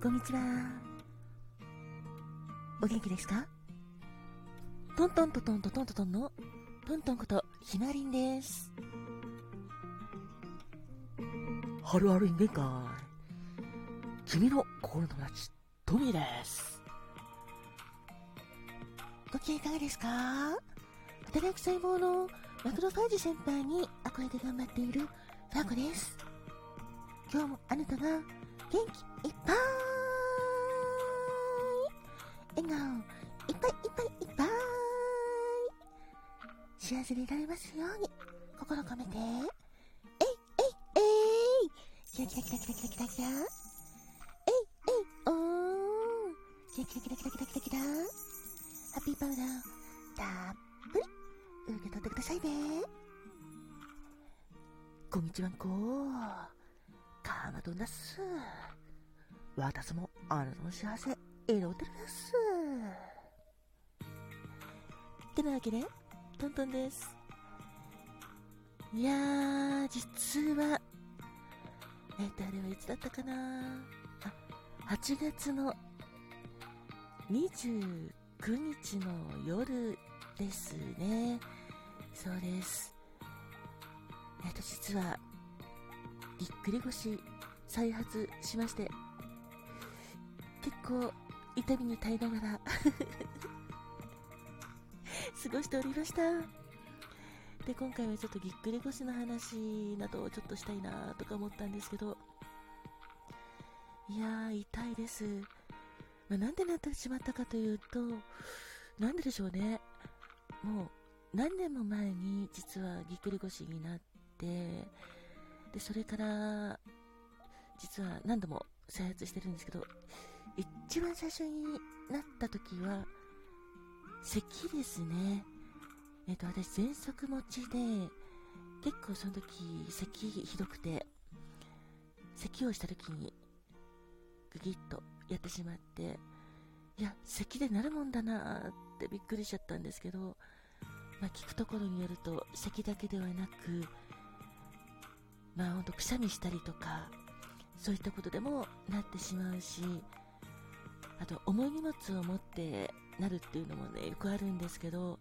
こんにちは。お元気ですか？トントントントントトントンのトントンことひまりんです。はるはる人間会。君の心の友達、トミーです。ご機嫌いかがですか？働く細胞のマクロファージ先輩に憧れて頑張っているファーコです。今日もあなたが元気いっぱい笑顔いっぱいいっぱいいっぱい幸せでいられますように心込めてえいえいえいキラキラキラキラキラキラキラえいえいおーキラキラキラキラキラキラキラハッピーパウダーたっぷり受け取ってくださいねこんにちはんこカーマドンです。私もあなたの幸せ、祈ってるです。ってなわけで、トントンです。いやー、実は、えっ、と、あれはいつだったかなあ、8月の29日の夜ですね。そうです。えっ、と、実は、ぎっくり腰再発しまして、結構痛みに耐えながら 過ごしておりました。で、今回はちょっとぎっくり腰の話などをちょっとしたいなとか思ったんですけど、いやー、痛いです。まあ、なんでなってしまったかというと、なんででしょうね。もう、何年も前に実はぎっくり腰になって、で、それから、実は何度も再発してるんですけど、一番最初になった時は、咳ですね。えっ、ー、と、私、喘息持ちで、結構その時、咳ひどくて、咳をした時に、グギッとやってしまって、いや、咳でなるもんだなーってびっくりしちゃったんですけど、まあ、聞くところによると、咳だけではなく、まあほんとくしゃみしたりとか、そういったことでもなってしまうし、あと重い荷物を持ってなるっていうのもね、よくあるんですけど、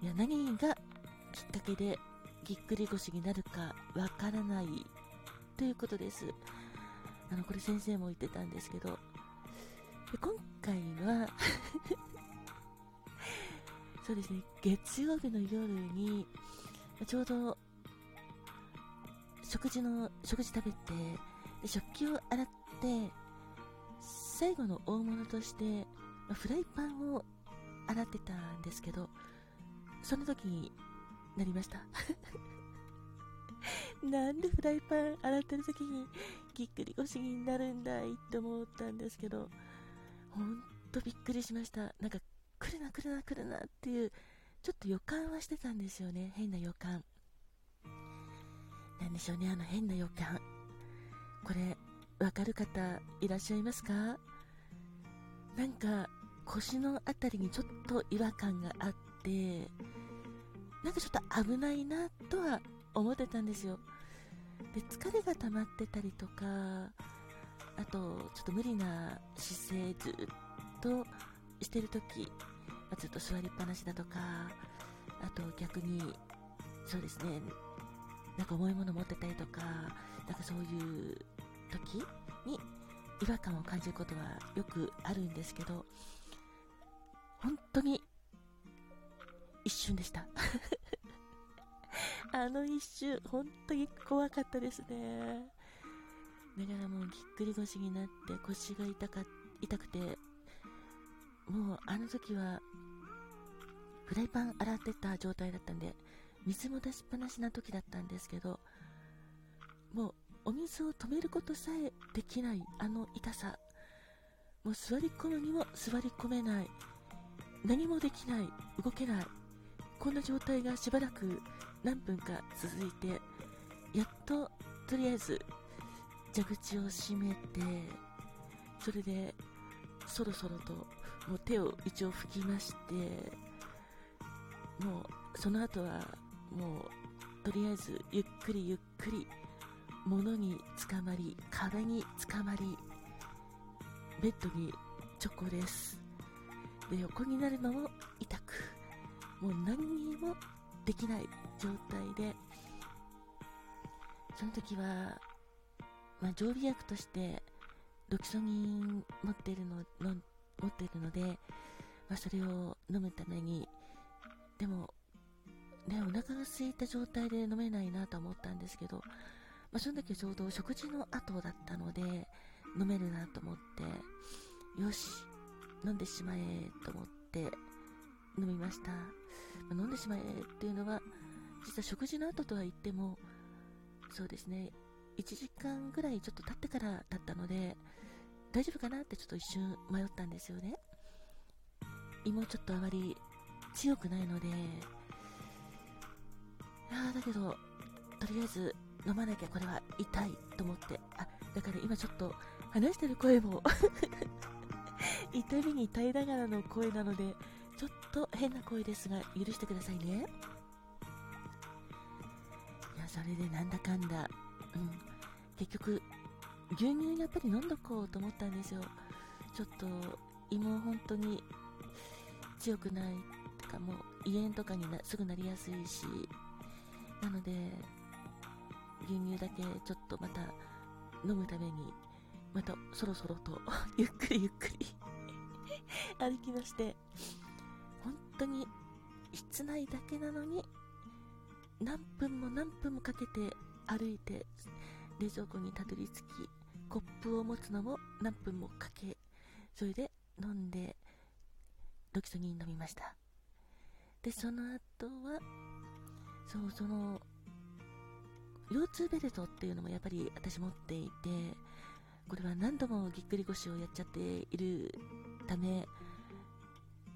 いや、何がきっかけでぎっくり腰になるかわからないということです。あの、これ先生も言ってたんですけど、今回は そうですね、月曜日の夜に、ちょうど食事の、食事食べて、食器を洗って、最後の大物として、まフライパンを洗ってたんですけど、その時になりました。なんでフライパン洗ってる時にぎっくり腰になるんだいって思ったんですけど、ほんとびっくりしました。なんか、来るな来るな来るなっていう、ちょっと予感はしてたんですよね。変な予感。なんでしょうね、あの変な予感。これ、わかる方いらっしゃいますか？なんか、腰のあたりにちょっと違和感があって、なんかちょっと危ないなとは思ってたんですよ。で、疲れが溜まってたりとか、あと、ちょっと無理な姿勢ずっとしてるとき、ずっと座りっぱなしだとか、あと逆に、そうですね、なんか重いもの持ってたりとか、なんかそういう時に違和感を感じることはよくあるんですけど、本当に一瞬でした。あの一瞬、本当に怖かったですね。だからもうぎっくり腰になって腰が痛か痛くて、もうあの時はフライパン洗ってた状態だったんで、水も出しっぱなしな時だったんですけど、もうお水を止めることさえできないあの痛さ。もう座り込むにも座り込めない。何もできない。動けない。こんな状態がしばらく何分か続いて、やっととりあえず蛇口を閉めて、それでそろそろともう手を一応拭きまして、もうその後はもうとりあえずゆっくりゆっくり物につかまり壁につかまりベッドにチョコです。で横になるのも痛くもう何にもできない状態でその時は、まあ、常備薬としてロキソニン持ってるのの持ってるので、まあ、それを飲むためにでもねお腹が空いた状態で飲めないなと思ったんですけど、まあ、その時ちょうど食事の後だったので飲めるなと思ってよし飲んでしまえと思って飲みました、まあ、飲んでしまえっていうのは実は食事の後とは言ってもそうですね1時間ぐらいちょっと経ってからだったので大丈夫かなってちょっと一瞬迷ったんですよね。胃もちょっとあまり強くないのでいやだけどとりあえず飲まなきゃこれは痛いと思って。あだから今ちょっと話してる声も 痛みに耐えながらの声なのでちょっと変な声ですが許してくださいね。いやそれでなんだかんだうん。結局牛乳やっぱり飲んどこうと思ったんですよ。ちょっと胃も本当に強くないとかもう胃炎とかになすぐなりやすいし。なので牛乳だけちょっとまた飲むためにまたそろそろとゆっくりゆっくり。歩きまして本当に室内だけなのに何分も何分もかけて歩いて冷蔵庫にたどり着きコップを持つのも何分もかけそれで飲んでロキソニン飲みました。でその後はそうその腰痛ベルトっていうのもやっぱり私持っていてこれは何度もぎっくり腰をやっちゃっているため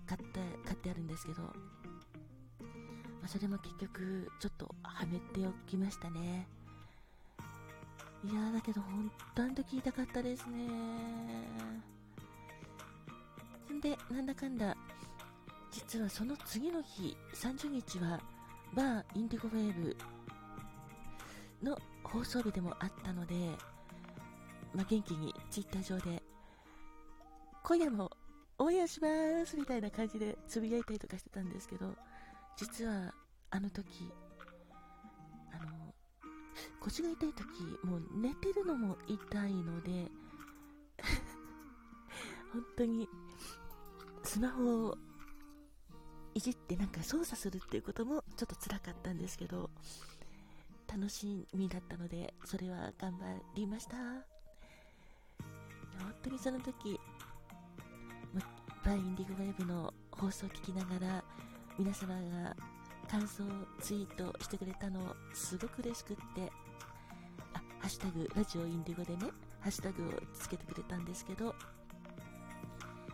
買って買ってあるんですけど、まあ、それも結局ちょっとはめておきましたね。いやだけど本当あの時痛かったですね。んでなんだかんだ実はその次の日30日はバーインディゴウェーブの放送日でもあったので、まあ、元気にツイッター上で今夜もオンエアしますみたいな感じでつぶやいたりとかしてたんですけど実はあの時あの腰が痛い時もう寝てるのも痛いので 本当にスマホをいじってなんか操作するっていうこともちょっと辛かったんですけど楽しみだったのでそれは頑張りました。本当にその時バイインディグウェブの放送を聞きながら皆様が感想ツイートしてくれたのすごく嬉しくってあハッシュタグラジオインディゴでね、ハッシュタグをつけてくれたんですけど、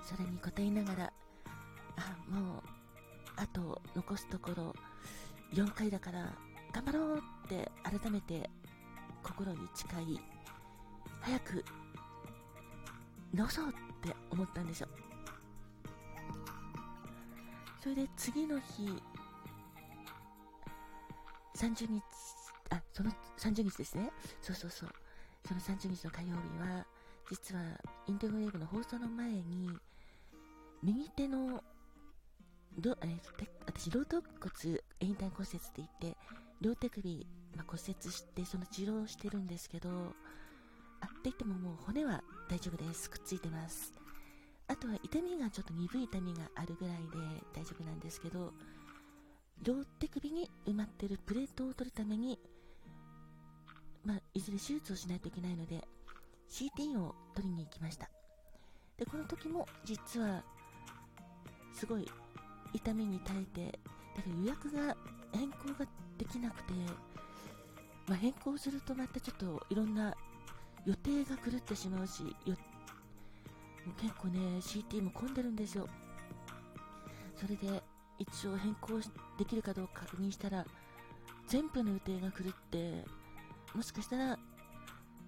それに答えながら、あ、もう、あと残すところ4回だから頑張ろうって改めて心に誓い、早く直そうって思ったんですよ。それで次の日、30日あ、その30日ですね。そうそうそう。その30日の火曜日は、実はインテグレーブの放送の前に、右手の、どえ私、ロート骨エインター骨折って言って、両手首、まあ、骨折して、その治療をしてるんですけど、あ、って言ってももう骨は大丈夫です。くっついてます。あとは痛みがちょっと鈍い痛みがあるぐらいで大丈夫なんですけど、両手首に埋まってるプレートを取るためにまあ、いずれ手術をしないといけないので CT を取りに行きましたでこの時も実はすごい痛みに耐えてだから予約が変更ができなくて、まあ、変更するとまたちょっといろんな予定が狂ってしまうしよ結構ね CT も混んでるんですよ。それで一応変更できるかどうか確認したら全部の予定が狂ってもしかしたら、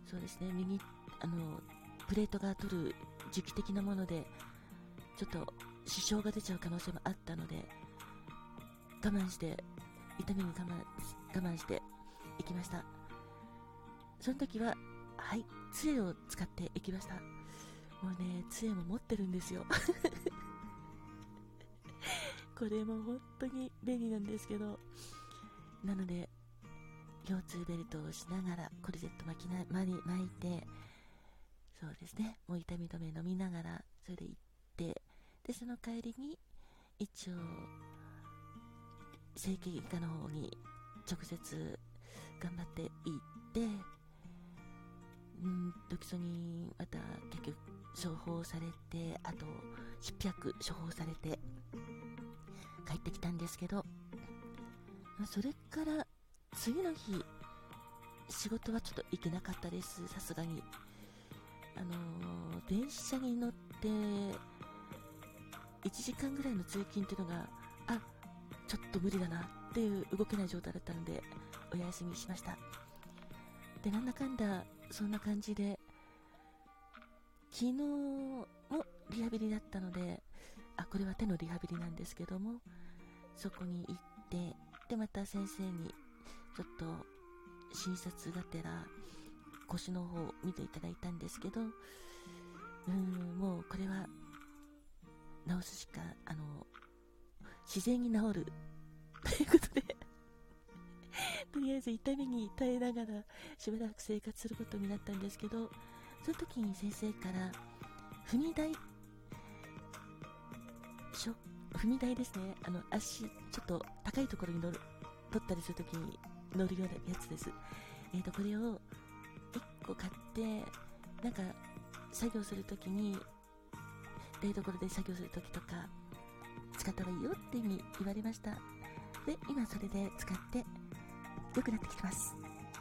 そうですね、右、あの、プレートが取る時期的なもので、ちょっと支障が出ちゃう可能性もあったので、我慢して、痛みに我慢、我慢して行きました。その時は、はい、杖を使って行きました。もうね杖も持ってるんですよ これも本当に便利なんですけどなので腰痛ベルトをしながらコルセット巻きな巻いてそうですねもう痛み止め飲みながらそれで行ってでその帰りに一応整形外科の方に直接頑張って行ってうんドキソニンまた結局処方されてあと湿薬処方されて帰ってきたんですけどそれから次の日仕事はちょっと行けなかったです。さすがに。あのー、電車に乗って1時間ぐらいの通勤っていうのがあちょっと無理だなっていう動けない状態だったのでお休みしました。でなんだかんだそんな感じで昨日もリハビリだったのであこれは手のリハビリなんですけどもそこに行ってでまた先生にちょっと診察がてら腰の方を見ていただいたんですけどうんもうこれは治すしかあの自然に治る。ということで。とりあえず痛みに耐えながらしばらく生活することになったんですけどその時に先生から踏み台しょ踏み台ですね。あの足ちょっと高いところに乗る取ったりするときに乗るようなやつです。えーとこれを1個買ってなんか作業するときに台所で作業するときとか使った方がいいよっていう風に言われました。で今それで使って良くなってきてます。